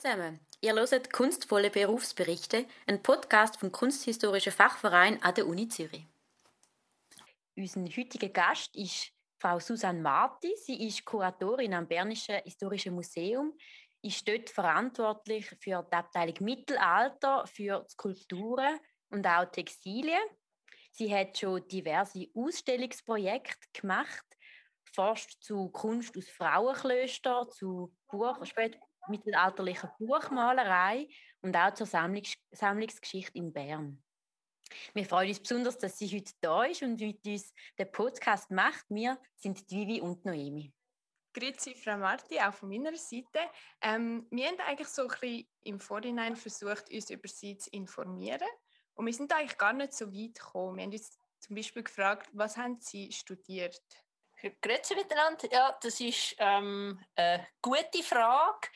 zusammen. Ihr hört Kunstvolle Berufsberichte, ein Podcast vom Kunsthistorischen Fachverein an der Uni Zürich. Unser heutiger Gast ist Frau Susanne Marti. Sie ist Kuratorin am Bernischen Historischen Museum, ist dort verantwortlich für die Abteilung Mittelalter, für Skulpturen und auch Textilien. Sie hat schon diverse Ausstellungsprojekte gemacht, forscht zu Kunst aus Frauenklöstern, zu Buch, mittelalterlicher Buchmalerei und auch zur Sammlungs Sammlungsgeschichte in Bern. Wir freuen uns besonders, dass sie heute da ist und mit uns den Podcast macht. Wir sind Vivi und Noemi. Grüezi, Frau Marti, auch von meiner Seite. Ähm, wir haben eigentlich so ein bisschen im Vorhinein versucht, uns über Sie zu informieren. Und wir sind eigentlich gar nicht so weit gekommen. Wir haben uns zum Beispiel gefragt, was haben Sie studiert? Grüezi miteinander. Ja, das ist ähm, eine gute Frage.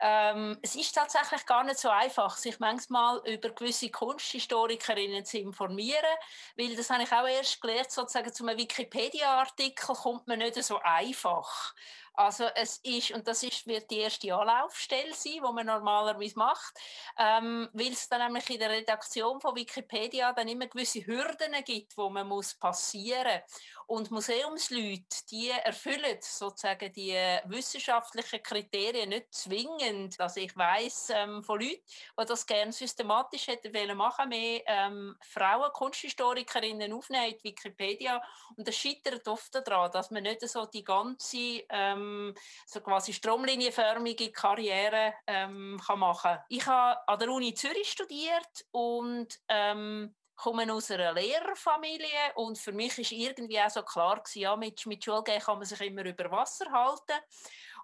Ähm, es ist tatsächlich gar nicht so einfach, sich manchmal über gewisse Kunsthistorikerinnen zu informieren, weil das habe ich auch erst gelernt, sozusagen zu einem Wikipedia-Artikel kommt man nicht so einfach. Also es ist, und das ist, wird die erste Anlaufstelle sein, die man normalerweise macht, ähm, weil es dann nämlich in der Redaktion von Wikipedia dann immer gewisse Hürden gibt, wo man muss passieren und Museumsleute, die erfüllen sozusagen die wissenschaftlichen Kriterien nicht zwingend. Also ich weiß ähm, von Leuten, die das gerne systematisch hätten wollen machen, mehr ähm, Frauen, Kunsthistorikerinnen aufnehmen in Wikipedia. Und das scheitert oft daran, dass man nicht so die ganze ähm, ähm, so quasi stromlinienförmige Karriere ähm, kann machen Ich habe an der Uni Zürich studiert und ähm, komme aus einer Lehrerfamilie und für mich ist irgendwie auch so klar gewesen, ja, mit, mit Schulgehen kann man sich immer über Wasser halten.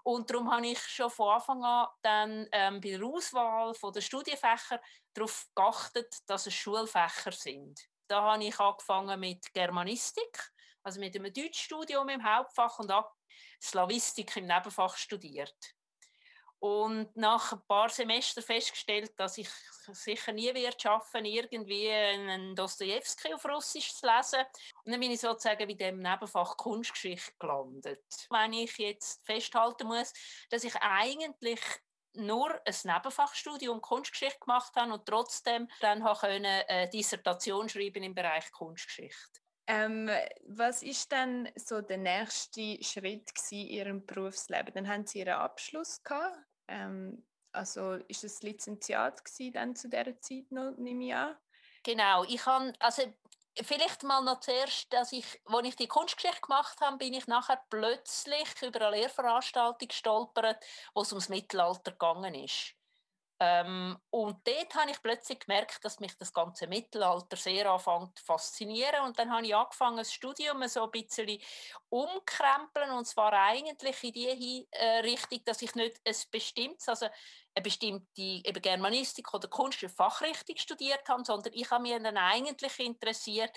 Und darum habe ich schon von Anfang an dann ähm, bei der Auswahl der Studienfächer darauf geachtet, dass es Schulfächer sind. Da habe ich angefangen mit Germanistik, also mit einem Deutschstudium im Hauptfach und Slavistik im Nebenfach studiert. Und nach ein paar Semestern festgestellt, dass ich sicher nie wird schaffen, irgendwie einen Dostoevsky auf Russisch zu lesen. Und dann bin ich sozusagen bei dem Nebenfach Kunstgeschichte gelandet. Wenn ich jetzt festhalten muss, dass ich eigentlich nur ein Nebenfachstudium Kunstgeschichte gemacht habe und trotzdem dann eine Dissertation schreiben im Bereich Kunstgeschichte. Ähm, was ist denn so der nächste Schritt in Ihrem Berufsleben? Dann haben Sie Ihren Abschluss gehabt. Ähm, also ist es Lizenziat dann zu dieser Zeit noch, nehme ich an? Genau, ich habe, also vielleicht mal noch zuerst, dass ich, als ich die Kunstgeschichte gemacht habe, bin ich nachher plötzlich über eine Lehrveranstaltung gestolpert, wo es ums Mittelalter gegangen ist. Ähm, und dort habe ich plötzlich gemerkt, dass mich das ganze Mittelalter sehr anfängt zu faszinieren. Und dann habe ich angefangen, das Studium so ein bisschen umkrempeln. Und zwar eigentlich in die äh, Richtung, dass ich nicht ein bestimmtes, also eine bestimmte eben Germanistik oder Kunst- und Fachrichtung studiert habe, sondern ich habe mich dann eigentlich interessiert,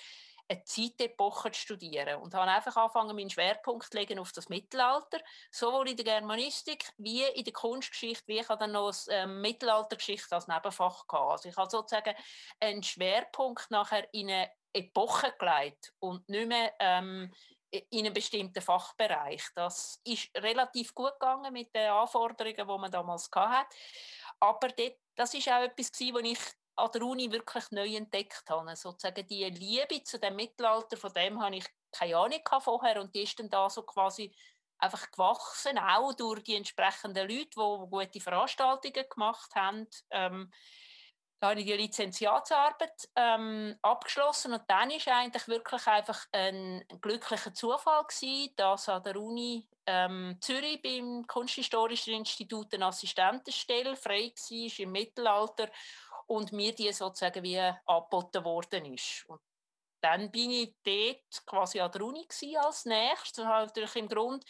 eine Zeitepoche zu studieren und habe einfach angefangen, meinen Schwerpunkt zu legen auf das Mittelalter, sowohl in der Germanistik wie in der Kunstgeschichte, wie ich dann noch ähm, Mittelaltergeschichte als Nebenfach gehabt. Also ich habe sozusagen einen Schwerpunkt nachher in eine Epoche gelegt und nicht mehr ähm, in einem bestimmten Fachbereich. Das ist relativ gut gegangen mit den Anforderungen, die man damals hatte. Aber dort, das ist auch etwas, was ich an der Uni wirklich neu entdeckt habe. Sozusagen die Liebe zu dem Mittelalter, von dem habe ich keine Ahnung vorher und die ist dann da so quasi einfach gewachsen, auch durch die entsprechenden Leute, die gute Veranstaltungen gemacht haben. Ähm, da habe ich die Lizenziatsarbeit ähm, abgeschlossen und dann ist eigentlich wirklich einfach ein glücklicher Zufall gewesen, dass an der Uni ähm, Zürich beim Kunsthistorischen Institut eine Assistentenstelle frei war im Mittelalter und mir die sozusagen wie angeboten worden ist. Und dann bin ich dort quasi an der Uni als nächstes und habe natürlich im Grund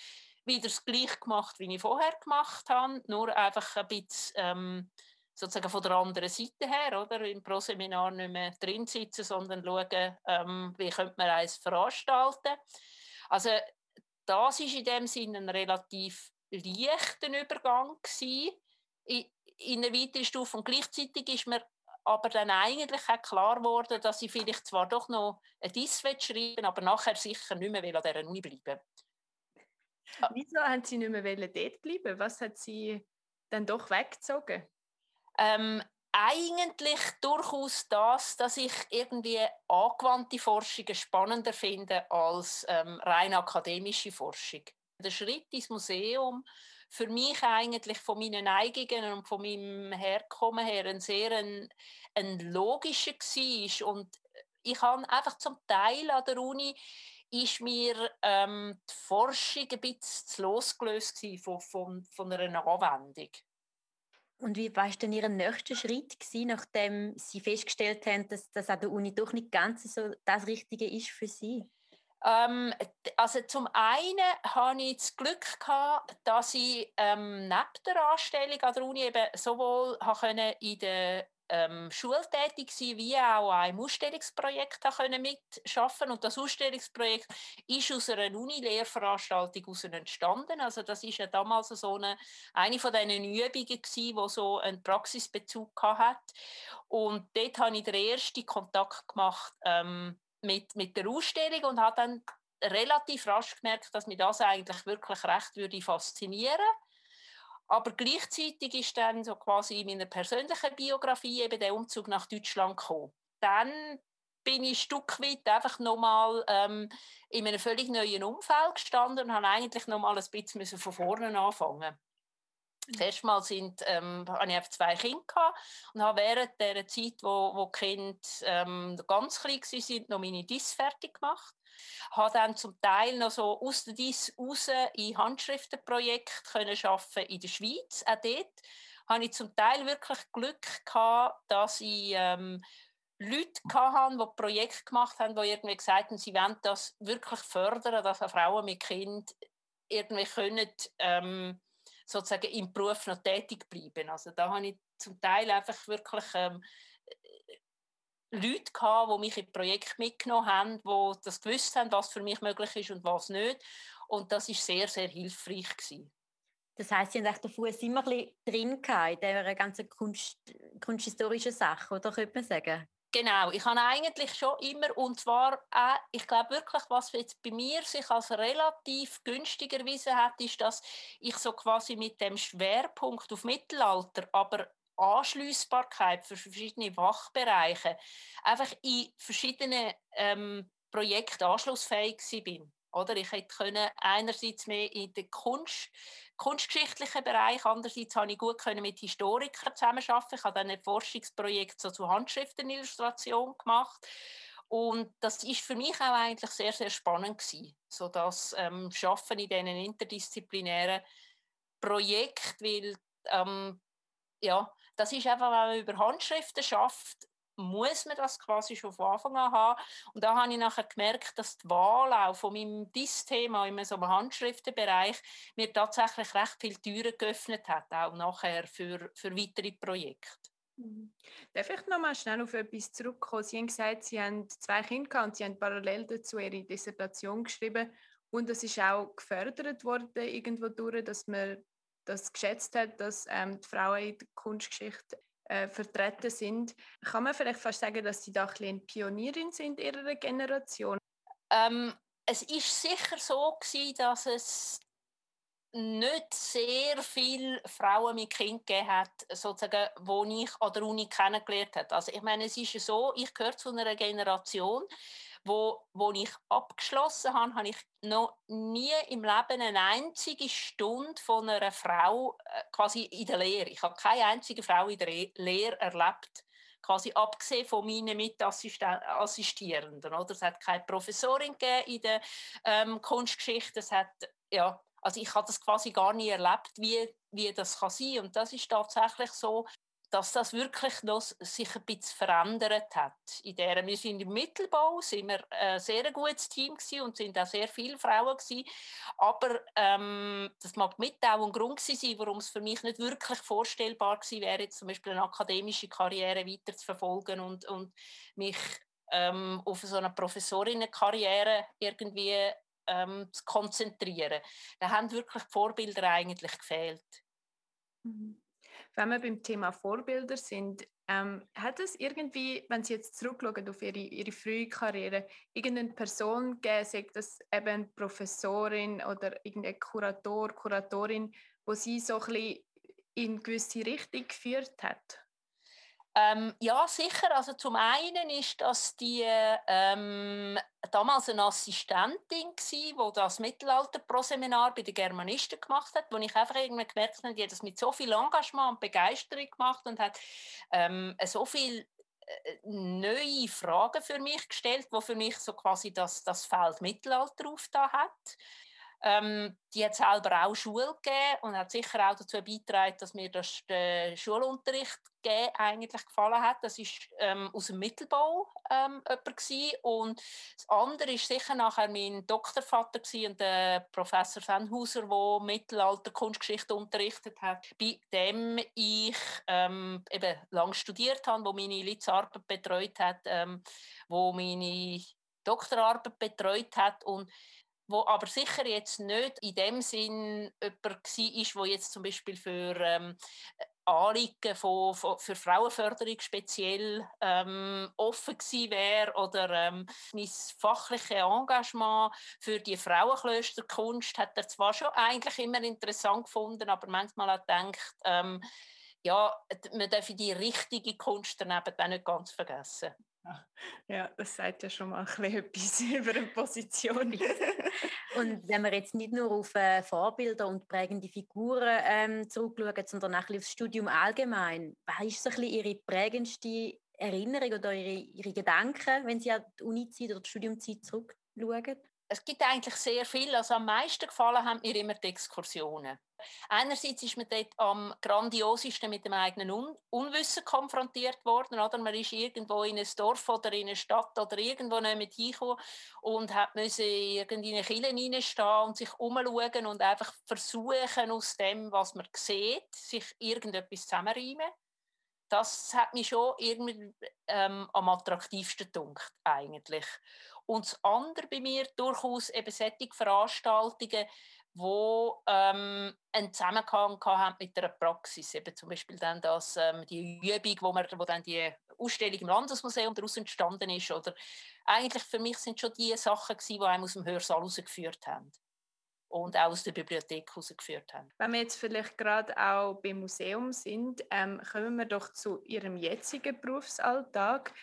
wieder das Gleiche gemacht, wie ich vorher gemacht habe, nur einfach ein bisschen ähm, sozusagen von der anderen Seite her, oder? Im Proseminar nicht mehr drin sitzen, sondern schauen, ähm, wie könnte man eins veranstalten. Also das ist in dem Sinne ein relativ leichter Übergang gewesen in eine weitere Stufe. Und gleichzeitig ist mir aber dann eigentlich auch klar geworden, dass ich vielleicht zwar doch noch ein Diss schreiben aber nachher sicher nicht mehr an dieser Uni bleiben ah. Wieso haben Sie nicht mehr dort bleiben? Was hat Sie dann doch weggezogen? Ähm, eigentlich durchaus das, dass ich irgendwie angewandte Forschungen spannender finde als ähm, rein akademische Forschung. Der Schritt ins Museum für mich eigentlich von meinen Neigungen und von meinem Herkommen her ein sehr ein, ein logischer war. Und ich habe einfach zum Teil an der Uni ist mir ähm, die Forschung ein bisschen losgelöst von, von, von einer Anwendung. Und wie war denn Ihr nächster Schritt gewesen, nachdem Sie festgestellt haben, dass das an der Uni doch nicht ganz so das Richtige ist für Sie? Ähm, also zum einen hatte ich das Glück gehabt, dass ich ähm, neben der Anstellung an der Uni eben sowohl in der ähm, schultätig sein, wie auch an einem Ausstellungsprojekt mitschaffen Und das Ausstellungsprojekt ist aus einer Uni-Lehrveranstaltung entstanden. Also das ist ja damals so eine, eine von diesen Übungen gewesen, die so einen Praxisbezug hat. Und dort habe ich den ersten Kontakt gemacht ähm, mit, mit der Ausstellung und habe dann relativ rasch gemerkt, dass mich das eigentlich wirklich recht würde faszinieren aber gleichzeitig ist dann so quasi in meiner persönlichen Biografie eben der Umzug nach Deutschland gekommen. Dann bin ich ein Stück weit einfach nochmal ähm, in einem völlig neuen Umfeld gestanden und habe eigentlich nochmal ein bisschen von vorne anfangen. Das erste Mal sind, ähm, hatte ich zwei Kinder und habe während der Zeit, wo, wo die Kinder ähm, ganz klein waren, noch meine DIS fertig gemacht habe dann zum Teil noch so aus der DIS raus in Handschriftenprojekte können arbeiten in der Schweiz. Auch dort hatte ich zum Teil wirklich Glück gehabt, dass ich ähm, Leute hatte, die Projekte gemacht haben, die irgendwie gesagt haben, sie wollen das wirklich fördern, dass Frauen mit Kind irgendwie können, ähm, sozusagen im Beruf noch tätig bleiben. Also da habe ich zum Teil einfach wirklich ähm, Leute gehabt, die mich in Projekt mitgenommen haben, die das gewusst haben, was für mich möglich ist und was nicht. Und das ist sehr, sehr hilfreich gewesen. Das heißt, Sie haben den Fuß immer ein bisschen drin in dieser ganzen Kunst, kunsthistorischen Sache, oder könnte man sagen? Genau, ich habe eigentlich schon immer, und zwar auch, ich glaube wirklich, was jetzt bei mir sich als relativ günstig erwiesen hat, ist, dass ich so quasi mit dem Schwerpunkt auf Mittelalter, aber Anschliessbarkeit für verschiedene Fachbereiche einfach in verschiedenen ähm, Projekten anschlussfähig bin. Oder ich hätte können einerseits mehr in den Kunst, kunstgeschichtlichen Bereich, andererseits habe ich gut können mit Historikern zusammenarbeiten. Ich habe dann ein Forschungsprojekt so zur Handschriftenillustration gemacht. Und das ist für mich auch eigentlich sehr, sehr spannend gewesen, so das ähm, Schaffen in diesen interdisziplinären Projekten, weil ähm, ja, das ist einfach, wenn man über Handschriften schafft, muss man das quasi schon von Anfang an haben. Und da habe ich nachher gemerkt, dass die Wahl auch von meinem DIS-Thema in so Handschriftenbereich mir tatsächlich recht viele Türen geöffnet hat, auch nachher für, für weitere Projekte. Mhm. Darf ich noch mal schnell auf etwas zurückkommen? Sie haben gesagt, Sie haben zwei Kinder und Sie haben parallel dazu Ihre Dissertation geschrieben und es ist auch gefördert worden irgendwo durch, dass man das geschätzt hat, dass ähm, die Frauen in der Kunstgeschichte äh, vertreten sind. Kann man vielleicht fast sagen, dass sie da ein eine Pionierin sind in ihrer Generation? Ähm, es ist sicher so gewesen, dass es nicht sehr viele Frauen mit Kind gegeben hat, sozusagen, wo ich an der Uni kennengelernt habe. Also ich meine, es ist so, ich gehöre zu einer Generation, wo, wo ich abgeschlossen habe, habe ich noch nie im Leben eine einzige Stunde von einer Frau äh, quasi in der Lehre. Ich habe keine einzige Frau in der Lehre erlebt, quasi abgesehen von meinen Mitassistierenden. Es hat keine Professorin in der ähm, Kunstgeschichte. Es hat, ja, also ich habe das quasi gar nie erlebt, wie, wie das kann sein. Und das ist tatsächlich so, dass das wirklich noch sich ein bisschen verändert hat. In der, wir sind im Mittelbau, sind wir ein sehr gutes Team gewesen und sind auch sehr viele Frauen gewesen. Aber ähm, das mag mit auch ein Grund sein, warum es für mich nicht wirklich vorstellbar gewesen wäre, zum Beispiel eine akademische Karriere weiter zu verfolgen und, und mich ähm, auf so eine Professorinnenkarriere irgendwie ähm, zu konzentrieren. Da haben wirklich die Vorbilder eigentlich gefehlt. Mhm. Wenn wir beim Thema Vorbilder sind, ähm, hat es irgendwie, wenn Sie jetzt zurückschauen auf Ihre, Ihre frühe Karriere, irgendeine Person gegeben, sagt das eben eine Professorin oder irgendein Kurator, Kuratorin, wo Sie so ein bisschen in gewisse Richtung geführt hat? Ähm, ja, sicher. Also zum einen ist das die ähm, damals eine Assistentin gsi, die das Mittelalter-Pro-Seminar bei den Germanisten gemacht hat, wo ich einfach irgendwie gemerkt habe, die hat das mit so viel Engagement und Begeisterung gemacht und hat ähm, so viel äh, neue Fragen für mich gestellt, wo für mich so quasi das, das Feld Mittelalter aufgetan hat. Ähm, die hat selber auch Schule gegeben und hat sicher auch dazu beigetragen, dass mir das der Schulunterricht eigentlich gefallen hat. Das ist ähm, aus dem Mittelbau ähm, jemand und das andere ist sicher nachher mein Doktorvater und der Professor Fenhauser, der Mittelalter Kunstgeschichte unterrichtet hat, bei dem ich ähm, eben lang studiert habe, wo meine Litzarbeit betreut hat, ähm, wo meine Doktorarbeit betreut hat und wo aber sicher jetzt nicht in dem Sinn jemand war, der jetzt zum Beispiel für ähm, Anliegen von, von, für Frauenförderung speziell ähm, offen gewesen wäre oder ähm, mein fachliches Engagement für die Frauenklösterkunst hat er zwar schon eigentlich immer interessant gefunden, aber manchmal auch gedacht, ähm, ja, man darf die richtige Kunst daneben auch nicht ganz vergessen. Ja, das sagt ja schon mal ein etwas über eine Position. und wenn wir jetzt nicht nur auf äh, Vorbilder und prägende Figuren ähm, zurückschauen, sondern auch aufs Studium allgemein, was ist so ein bisschen Ihre prägendste Erinnerung oder Ihre, Ihre Gedanken, wenn Sie an die Uni-Zeit oder die Studiumzeit zurückschauen? Es gibt eigentlich sehr viel. Also am meisten gefallen haben mir immer die Exkursionen. Einerseits ist man dort am grandiosesten mit dem eigenen Un Unwissen konfrontiert worden. Oder? Man ist irgendwo in ein Dorf oder in eine Stadt oder irgendwo nicht hingekommen und hat müssen in eine Kille reinstehen und sich umschauen und einfach versuchen, aus dem, was man sieht, sich irgendetwas zusammenreimen. Das hat mich schon irgendwie ähm, am attraktivsten gedacht, eigentlich. Und das andere bei mir durchaus eben solche Veranstaltungen, die ähm, einen Zusammenhang haben mit der Praxis. Eben zum Beispiel dann das, ähm, die Übung, wo, man, wo dann die Ausstellung im Landesmuseum daraus entstanden ist. Oder eigentlich für mich sind schon die Sachen, gewesen, die einem aus dem Hörsaal herausgeführt haben und auch aus der Bibliothek herausgeführt haben. Wenn wir jetzt vielleicht gerade auch beim Museum sind, ähm, kommen wir doch zu Ihrem jetzigen Berufsalltag.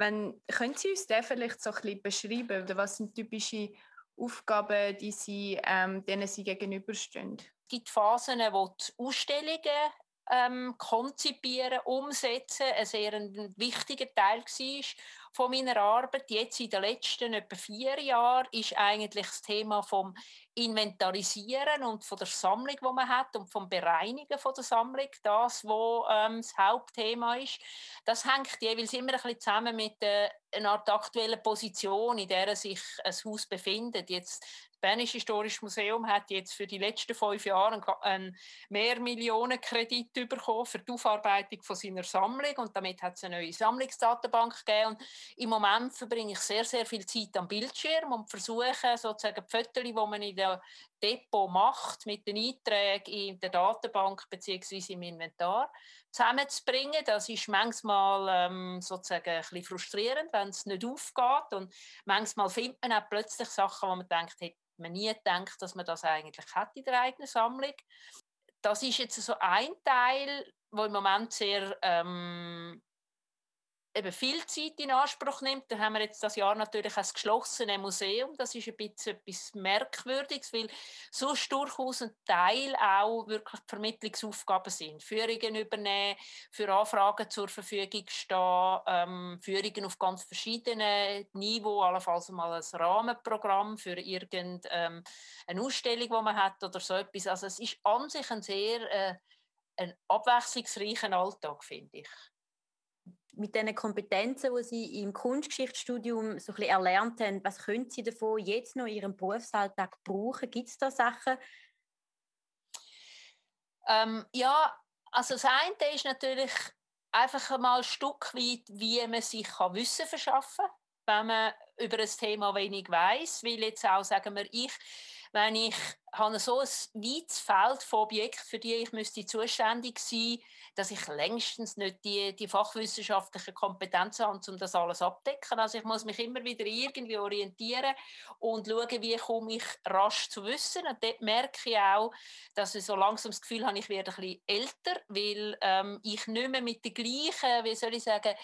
Wenn, können Sie uns den vielleicht so ein bisschen beschreiben? Oder was sind typische Aufgaben, die Sie, ähm, denen Sie gegenüberstehen? Es gibt Phasen, wo die Ausstellungen ähm, konzipieren, umsetzen, ein sehr wichtiger Teil war von meiner Arbeit. Jetzt in den letzten etwa vier Jahren ist eigentlich das Thema vom Inventarisieren und von der Sammlung, die man hat und vom Bereinigen von der Sammlung, das, wo ähm, das Hauptthema ist. Das hängt jeweils immer ein bisschen zusammen mit äh, einer Art aktuellen Position, in der sich ein Haus befindet. Jetzt Bernische Historische Museum hat jetzt für die letzten fünf Jahre einen Mehrmillionenkredit bekommen für die Aufarbeitung von seiner Sammlung und damit hat es eine neue Sammlungsdatenbank gegeben. Und Im Moment verbringe ich sehr, sehr viel Zeit am Bildschirm und versuche sozusagen die Fotos, die man in der Depot macht, mit den Einträgen in der Datenbank bzw. im Inventar zusammenzubringen. Das ist manchmal ähm, sozusagen ein bisschen frustrierend, wenn es nicht aufgeht und manchmal findet man auch plötzlich Sachen, wo man denkt, hätte man nie gedacht, dass man das eigentlich hat in der eigenen Sammlung. Das ist jetzt so ein Teil, wo im Moment sehr ähm, eben viel Zeit in Anspruch nimmt. Da haben wir jetzt das Jahr natürlich ein geschlossenes Museum. Das ist ein bisschen etwas Merkwürdiges, weil sonst durchaus ein Teil auch wirklich Vermittlungsaufgaben sind. Führungen übernehmen, für Anfragen zur Verfügung stehen, ähm, Führungen auf ganz verschiedenen Niveaus, allenfalls mal ein Rahmenprogramm für irgendeine ähm, Ausstellung, die man hat oder so etwas. Also es ist an sich ein sehr äh, ein abwechslungsreicher Alltag, finde ich mit den Kompetenzen, die Sie im Kunstgeschichtsstudium so ein erlernt haben, was können Sie davon jetzt noch in Ihrem Berufsalltag brauchen? Gibt es da Sachen? Ähm, ja, also das eine ist natürlich einfach mal ein Stück weit, wie man sich kann Wissen verschaffen kann, wenn man über ein Thema wenig weiß. Weil jetzt auch, sagen wir, ich wenn ich habe so ein weites Feld von Objekten, für die ich müsste zuständig sein dass ich längstens nicht die, die fachwissenschaftlichen Kompetenzen habe, um das alles abdecken. Also ich muss mich immer wieder irgendwie orientieren und schauen, wie komme ich rasch zu Wissen. Und dort merke ich auch, dass ich so langsam das Gefühl habe, ich werde ein bisschen älter, weil ähm, ich nicht mehr mit der gleichen, wie soll ich sagen,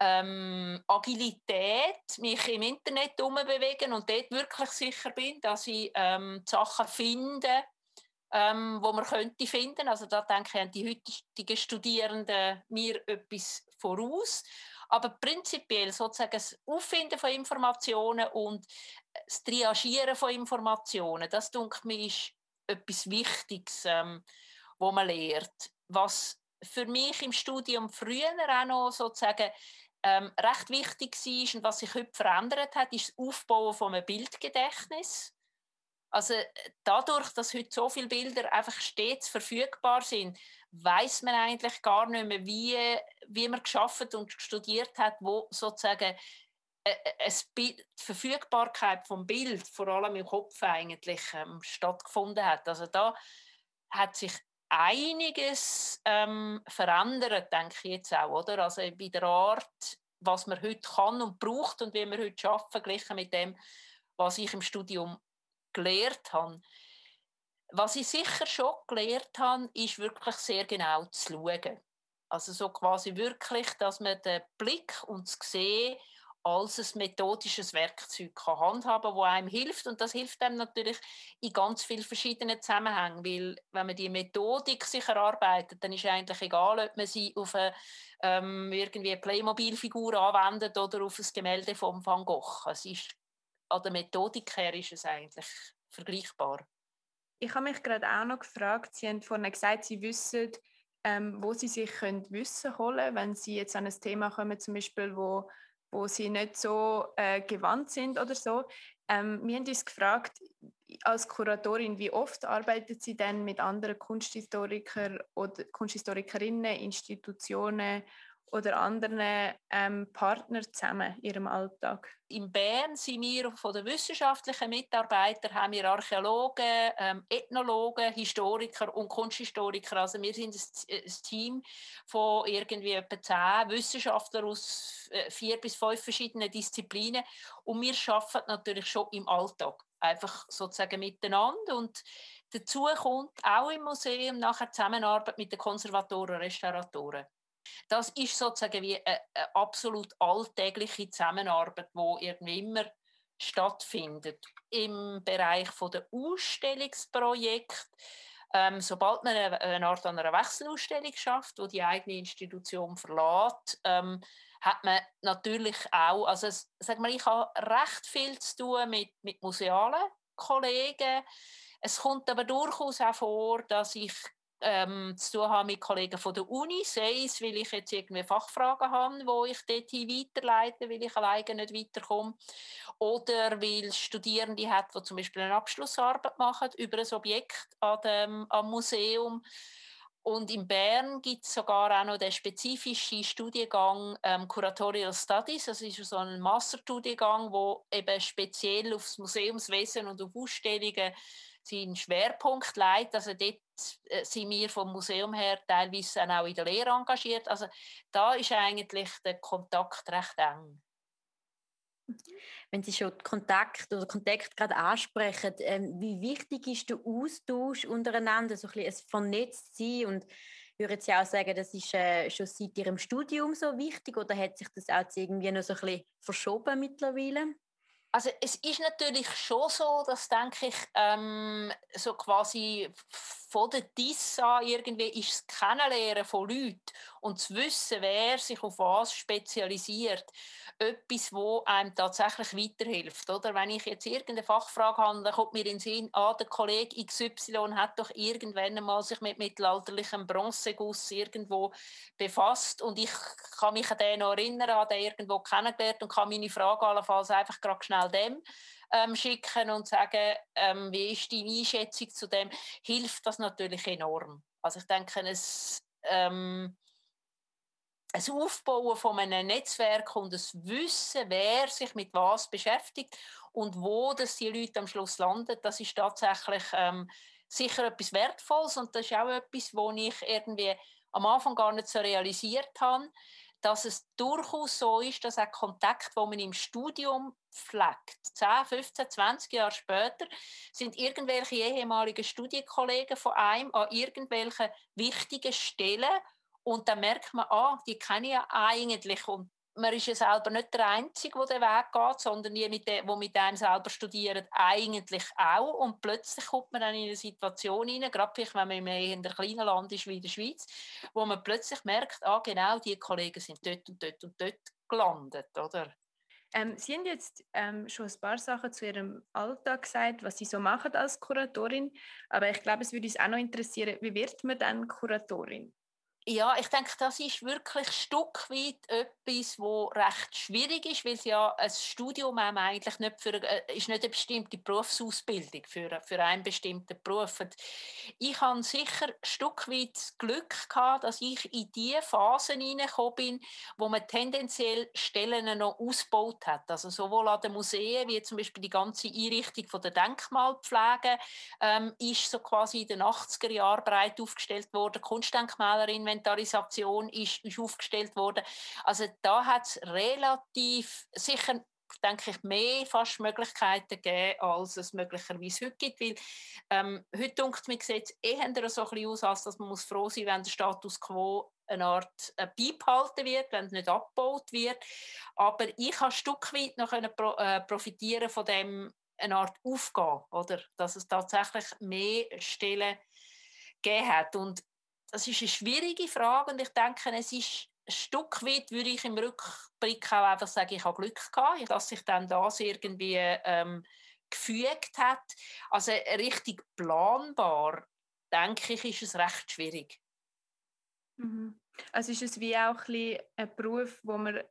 ähm, Agilität, mich im Internet bewegen und dort wirklich sicher bin, dass ich ähm, Sachen finde, ähm, wo man könnte finden. Also da denke ich, haben die heutigen Studierenden mir etwas voraus. Aber prinzipiell sozusagen das Auffinden von Informationen und das Triagieren von Informationen, das denke mir ist etwas Wichtiges, ähm, wo man lernt. Was für mich im Studium früher auch noch sozusagen ähm, recht wichtig war und was sich heute verändert hat, ist das Aufbauen von einem Bildgedächtnis. Also dadurch, dass heute so viele Bilder einfach stets verfügbar sind, weiß man eigentlich gar nicht mehr, wie, wie man geschafft und studiert hat, wo sozusagen äh, äh, die Verfügbarkeit vom Bild vor allem im Kopf eigentlich ähm, stattgefunden hat. Also da hat sich einiges ähm, verändert, denke ich jetzt auch, oder? Also bei der Art, was man heute kann und braucht und wie man heute schafft, verglichen mit dem, was ich im Studium gelernt habe. Was ich sicher schon gelernt habe, ist wirklich sehr genau zu schauen. Also so quasi wirklich, dass man den Blick und das Sehen als ein methodisches Werkzeug kann handhaben kann, das einem hilft. Und das hilft einem natürlich in ganz vielen verschiedenen Zusammenhängen, weil wenn man die Methodik sich erarbeitet, dann ist eigentlich egal, ob man sie auf eine, ähm, irgendwie Playmobil-Figur anwendet oder auf ein Gemälde von Van Gogh. Es ist, an der Methodik her ist es eigentlich vergleichbar. Ich habe mich gerade auch noch gefragt, Sie haben vorhin gesagt, Sie wissen, ähm, wo Sie sich können Wissen holen können, wenn Sie jetzt an ein Thema kommen, zum Beispiel, wo wo sie nicht so äh, gewandt sind oder so. Ähm, wir haben uns gefragt, als Kuratorin, wie oft arbeitet sie denn mit anderen Kunsthistorikern oder Kunsthistorikerinnen, Institutionen oder anderen ähm, Partnern zusammen in ihrem Alltag? In Bern sind wir von den wissenschaftlichen Mitarbeitern haben wir Archäologen, ähm, Ethnologen, Historiker und Kunsthistoriker. Also wir sind ein, ein Team von irgendwie etwa zehn Wissenschaftlern aus äh, vier bis fünf verschiedenen Disziplinen und wir arbeiten natürlich schon im Alltag einfach sozusagen miteinander und dazu kommt auch im Museum nachher Zusammenarbeit mit den Konservatoren Restauratoren. Das ist sozusagen wie eine, eine absolut alltägliche Zusammenarbeit, wo irgendwie immer stattfindet. Im Bereich der Ausstellungsprojekte, ähm, sobald man eine, eine Art einer Wechselausstellung schafft, wo die eigene Institution verlässt, ähm, hat man natürlich auch, also sag mal, ich habe recht viel zu tun mit, mit musealen Kollegen. Es kommt aber durchaus auch vor, dass ich ähm, zu tun habe mit Kollegen von der Uni, sei es, weil ich jetzt irgendwie Fachfragen habe, wo ich dort weiterleite, weil ich alleine nicht weiterkomme, oder weil Studierende hat, die zum Beispiel eine Abschlussarbeit machen über ein Objekt an dem, am Museum. Und in Bern gibt es sogar auch noch den spezifischen Studiengang ähm, Curatorial Studies. Das ist so ein Masterstudiengang, wo eben speziell aufs Museumswesen und auf Ausstellungen seinen Schwerpunkt legt. Also dort äh, sind wir vom Museum her teilweise auch in der Lehre engagiert. Also da ist eigentlich der Kontakt recht eng. Wenn Sie schon Kontakt oder Kontakt gerade ansprechen, ähm, wie wichtig ist der Austausch untereinander, so ein bisschen vernetzt sein und ich würde jetzt auch sagen, das ist äh, schon seit Ihrem Studium so wichtig oder hat sich das auch irgendwie noch so ein bisschen verschoben mittlerweile? Also es ist natürlich schon so, dass denke ich ähm, so quasi von der DIS an irgendwie ist das Kennenlernen von Leuten und zu wissen, wer sich auf was spezialisiert, etwas, wo einem tatsächlich weiterhilft. Oder wenn ich jetzt irgendeine Fachfrage habe, dann kommt mir in den Sinn, ah, der Kollege XY hat doch irgendwann einmal sich mit mittelalterlichem Bronzeguss irgendwo befasst und ich kann mich an den noch erinnern, an den irgendwo kennengelernt und kann meine Frage allenfalls einfach gerade schnell dem ähm, schicken und sagen, ähm, wie ist deine Einschätzung zu dem, hilft das natürlich enorm. Also ich denke, es ähm, ein Aufbauen von einem Netzwerk und das Wissen, wer sich mit was beschäftigt und wo dass die Leute am Schluss landen, das ist tatsächlich ähm, sicher etwas Wertvolles und das ist auch etwas, wo ich irgendwie am Anfang gar nicht so realisiert habe, dass es durchaus so ist, dass auch Kontakt, wo man im Studium pflegt, 10, 15, 20 Jahre später, sind irgendwelche ehemaligen Studienkollegen von einem an irgendwelchen wichtigen Stellen und dann merkt man, ah, die kenne ich ja eigentlich. Und man ist ja selber nicht der Einzige, der den Weg geht, sondern die, mit dem, die mit einem selber studieren, eigentlich auch. Und plötzlich kommt man dann in eine Situation rein, gerade wenn man in einem kleinen Land ist wie der Schweiz, wo man plötzlich merkt, ah, genau, die Kollegen sind dort und dort und dort gelandet, oder? Ähm, Sie haben jetzt ähm, schon ein paar Sachen zu Ihrem Alltag gesagt, was Sie so machen als Kuratorin. Aber ich glaube, es würde uns auch noch interessieren, wie wird man dann Kuratorin? Ja, ich denke, das ist wirklich ein Stück weit etwas, wo recht schwierig ist, weil es ja ein Studium eigentlich nicht für äh, ist nicht eine bestimmte Berufsausbildung für, für einen bestimmten Beruf. Und ich habe sicher ein Stück weit das Glück gehabt, dass ich in die Phasen hineingekommen bin, wo man tendenziell Stellen noch ausgebaut hat. Also sowohl an den Museen wie zum Beispiel die ganze Einrichtung von der Denkmalpflege ähm, ist so quasi in den 80er Jahren breit aufgestellt worden. Kunstdenkmälerin, wenn Inventarisation ist, ist aufgestellt worden. Also da hat es relativ sicher denke ich, mehr fast Möglichkeiten gegeben, als es möglicherweise heute gibt. Weil, ähm, heute denkt mir, sieht es eher so ein bisschen aus, als dass man muss froh sein wenn der Status quo eine Art äh, beibehalten wird, wenn es nicht abgebaut wird. Aber ich habe ein Stück weit noch können pro, äh, profitieren von dem eine Art Aufgabe, oder? dass es tatsächlich mehr Stellen gegeben hat. Und das ist eine schwierige Frage und ich denke, es ist ein Stück weit, würde ich im Rückblick auch einfach sagen, ich habe Glück gehabt, dass sich dann das irgendwie ähm, gefügt hat. Also richtig planbar, denke ich, ist es recht schwierig. Mhm. Also ist es wie auch ein, ein Beruf, wo man,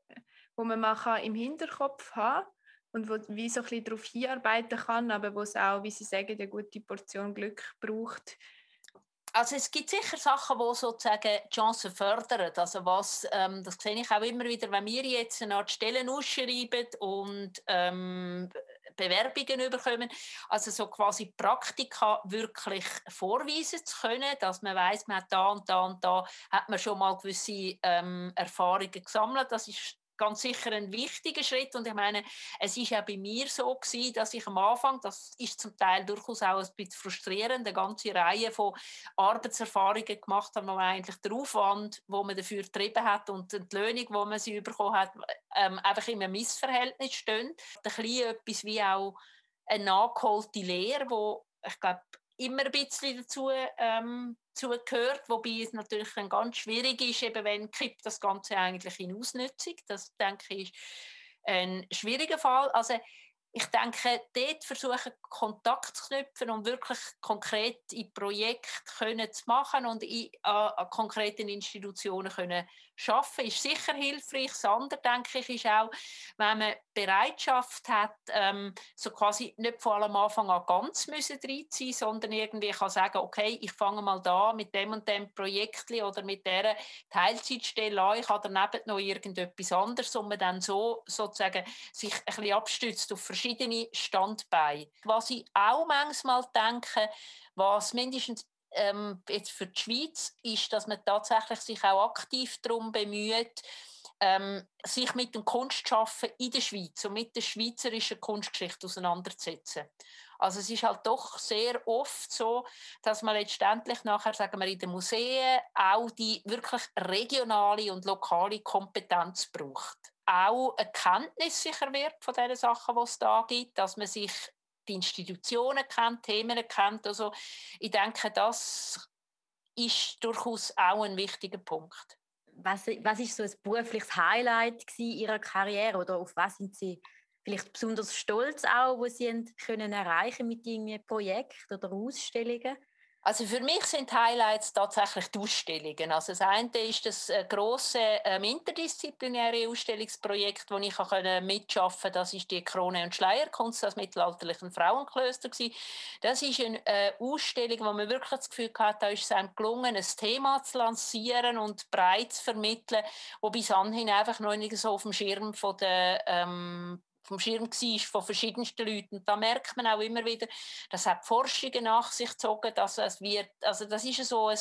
wo man mal im Hinterkopf haben kann und wo wie so ein bisschen darauf hinarbeiten kann, aber wo es auch, wie Sie sagen, eine gute Portion Glück braucht, also es gibt sicher Sachen, die sozusagen Chancen fördern. Also was, ähm, das sehe ich auch immer wieder, wenn wir jetzt eine Art Stellen ausschreiben und ähm, Bewerbungen überkommen, also so quasi Praktika wirklich vorweisen zu können, dass man weiß, man hat da und da und da hat man schon mal gewisse ähm, Erfahrungen gesammelt. Das ist ganz sicher ein wichtiger Schritt. Und ich meine, es ist ja bei mir so gewesen, dass ich am Anfang, das ist zum Teil durchaus auch ein bisschen frustrierend, eine ganze Reihe von Arbeitserfahrungen gemacht habe, wo man eigentlich der Aufwand, wo man dafür getrieben hat und die Löhnung, wo man sie bekommen hat, ähm, einfach in einem Missverhältnis stehen. Ein bisschen etwas wie auch eine nachgeholte Lehre, wo ich glaube, immer ein bisschen dazu ähm, gehört, wobei es natürlich dann ganz schwierig ist, eben wenn kippt das Ganze eigentlich in Ausnutzung. Das denke ich ist ein schwieriger Fall. Also ich denke, dort versuchen Kontakt zu knüpfen und wirklich konkret in Projekte zu machen und in, an, konkreten Institutionen können schaffen, ist sicher hilfreich. Das andere, denke ich, ist auch, wenn man Bereitschaft hat, ähm, so quasi nicht vor allem Anfang an ganz müssen sein, sondern irgendwie kann sagen, okay, ich fange mal da mit dem und dem Projekt oder mit dieser Teilzeitstelle an, ich habe daneben noch irgendetwas anderes und man dann so sozusagen sich ein bisschen abstützt auf verschiedene Standbeine. Was ich auch manchmal denke, was mindestens ähm, jetzt für die Schweiz ist, dass man tatsächlich sich auch aktiv darum bemüht, ähm, sich mit dem Kunstschaffen in der Schweiz und mit der schweizerischen Kunstgeschichte auseinanderzusetzen. Also es ist halt doch sehr oft so, dass man letztendlich nachher, sagen wir, in den Museen auch die wirklich regionale und lokale Kompetenz braucht. Auch eine Kenntnis sicher wird von den Sachen, die es da gibt, dass man sich die Institutionen kennt, Themen kennt. Also ich denke, das ist durchaus auch ein wichtiger Punkt. Was, was ist so ein berufliches Highlight Ihrer Karriere oder auf was sind Sie vielleicht besonders stolz auch, was Sie können mit irgendwie Projekten oder Ausstellungen? Also für mich sind Highlights tatsächlich die Ausstellungen. Also das eine ist das äh, große ähm, interdisziplinäre Ausstellungsprojekt, das ich kann mitschaffen. Das ist die Krone und Schleierkunst des mittelalterlichen Frauenklöster. Das ist eine äh, Ausstellung, wo man wirklich das Gefühl hat, da ist es einem gelungen, ein Thema zu lancieren und breit zu vermitteln, wo bis anhin einfach noch nicht so auf dem Schirm von der ähm, vom Schirm war von verschiedensten Leuten. Da merkt man auch immer wieder, das hat Forschungen nach sich gezogen, dass es wird, also das ist so ein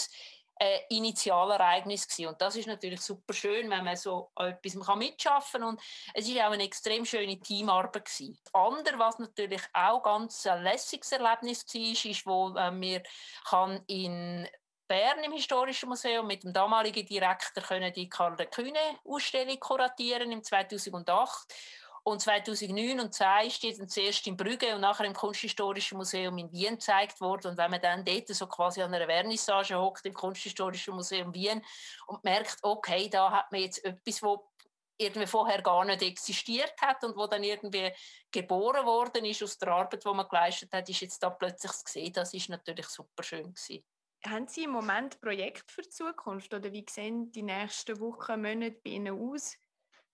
äh, Initialereignis gewesen. Und das ist natürlich super schön, wenn man so etwas kann mitschaffen kann. Und es ist auch eine extrem schöne Teamarbeit gewesen. Das andere, was natürlich auch ganz ein lässiges Erlebnis war, ist, wo äh, wir kann in Bern im Historischen Museum mit dem damaligen Direktor können die Karl de Kühne Ausstellung kuratieren im 2008 und 2009 und 2010 ist die dann zuerst in Brügge und nachher im Kunsthistorischen Museum in Wien gezeigt worden. Und wenn man dann dort so quasi an einer Vernissage hockt im Kunsthistorischen Museum Wien und merkt, okay, da hat man jetzt etwas, wo irgendwie vorher gar nicht existiert hat und wo dann irgendwie geboren worden ist aus der Arbeit, die man geleistet hat, ist jetzt da plötzlich gesehen. Das ist natürlich super schön gewesen. Haben Sie im Moment Projekt für die Zukunft oder wie sehen die nächsten Wochen, Monate bei Ihnen aus?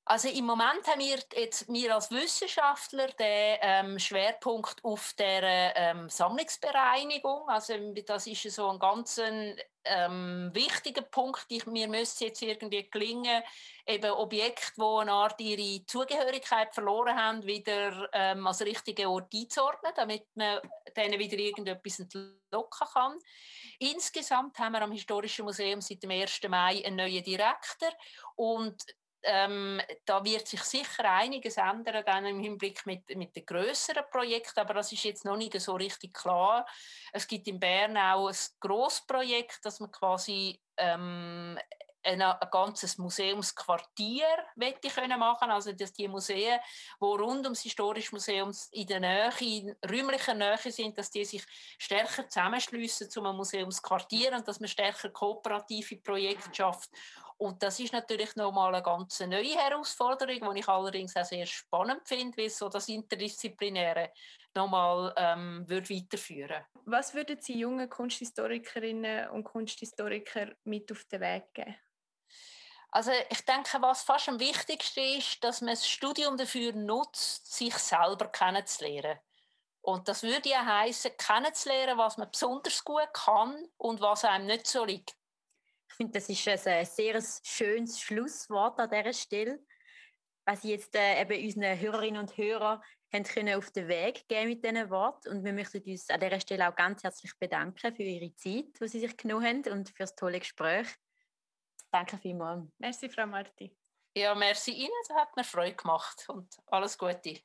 Also im Moment haben wir jetzt wir als Wissenschaftler den ähm, Schwerpunkt auf der ähm, Sammlungsbereinigung. Also das ist so ein ganz ähm, wichtiger Punkt. Ich, mir müsste jetzt irgendwie gelingen, eben Objekte, die eine Art ihre Zugehörigkeit verloren haben, wieder ähm, als richtige Ort einzuordnen, damit man denen wieder irgendetwas entlocken kann. Insgesamt haben wir am Historischen Museum seit dem 1. Mai einen neuen Direktor und ähm, da wird sich sicher einiges ändern dann im Hinblick mit, mit den größeren Projekten, aber das ist jetzt noch nicht so richtig klar. Es gibt in Bern auch ein Großprojekt, dass man quasi ähm, ein, ein ganzes Museumsquartier möchte können machen also dass die Museen, wo rund ums historische Museum in der Nähe, in räumlicher Nähe sind, dass die sich stärker zusammenschließen zu einem Museumsquartier und dass man stärker kooperative Projekte schafft und das ist natürlich nochmal eine ganz neue Herausforderung, die ich allerdings auch sehr spannend finde, weil so das Interdisziplinäre nochmal ähm, würde weiterführen Was würden Sie jungen Kunsthistorikerinnen und Kunsthistoriker mit auf den Weg geben? Also ich denke, was fast am wichtigsten ist, dass man das Studium dafür nutzt, sich selber kennenzulernen. Und das würde ja heißen, kennenzulernen, was man besonders gut kann und was einem nicht so liegt. Ich finde, das ist ein sehr schönes Schlusswort an dieser Stelle, was Sie jetzt äh, eben unseren Hörerinnen und Hörern können auf den Weg gehen mit diesen Worten. Und wir möchten uns an dieser Stelle auch ganz herzlich bedanken für Ihre Zeit, die Sie sich genommen haben und für das tolle Gespräch. Danke vielmals. Merci, Frau Marti. Ja, merci Ihnen, Es hat mir Freude gemacht und alles Gute.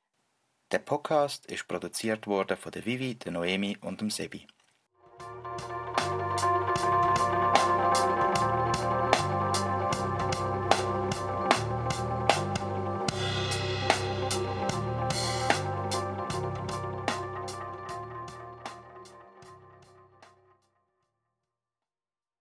Der Podcast ist produziert worden von der Vivi, der Noemi und dem Sebi.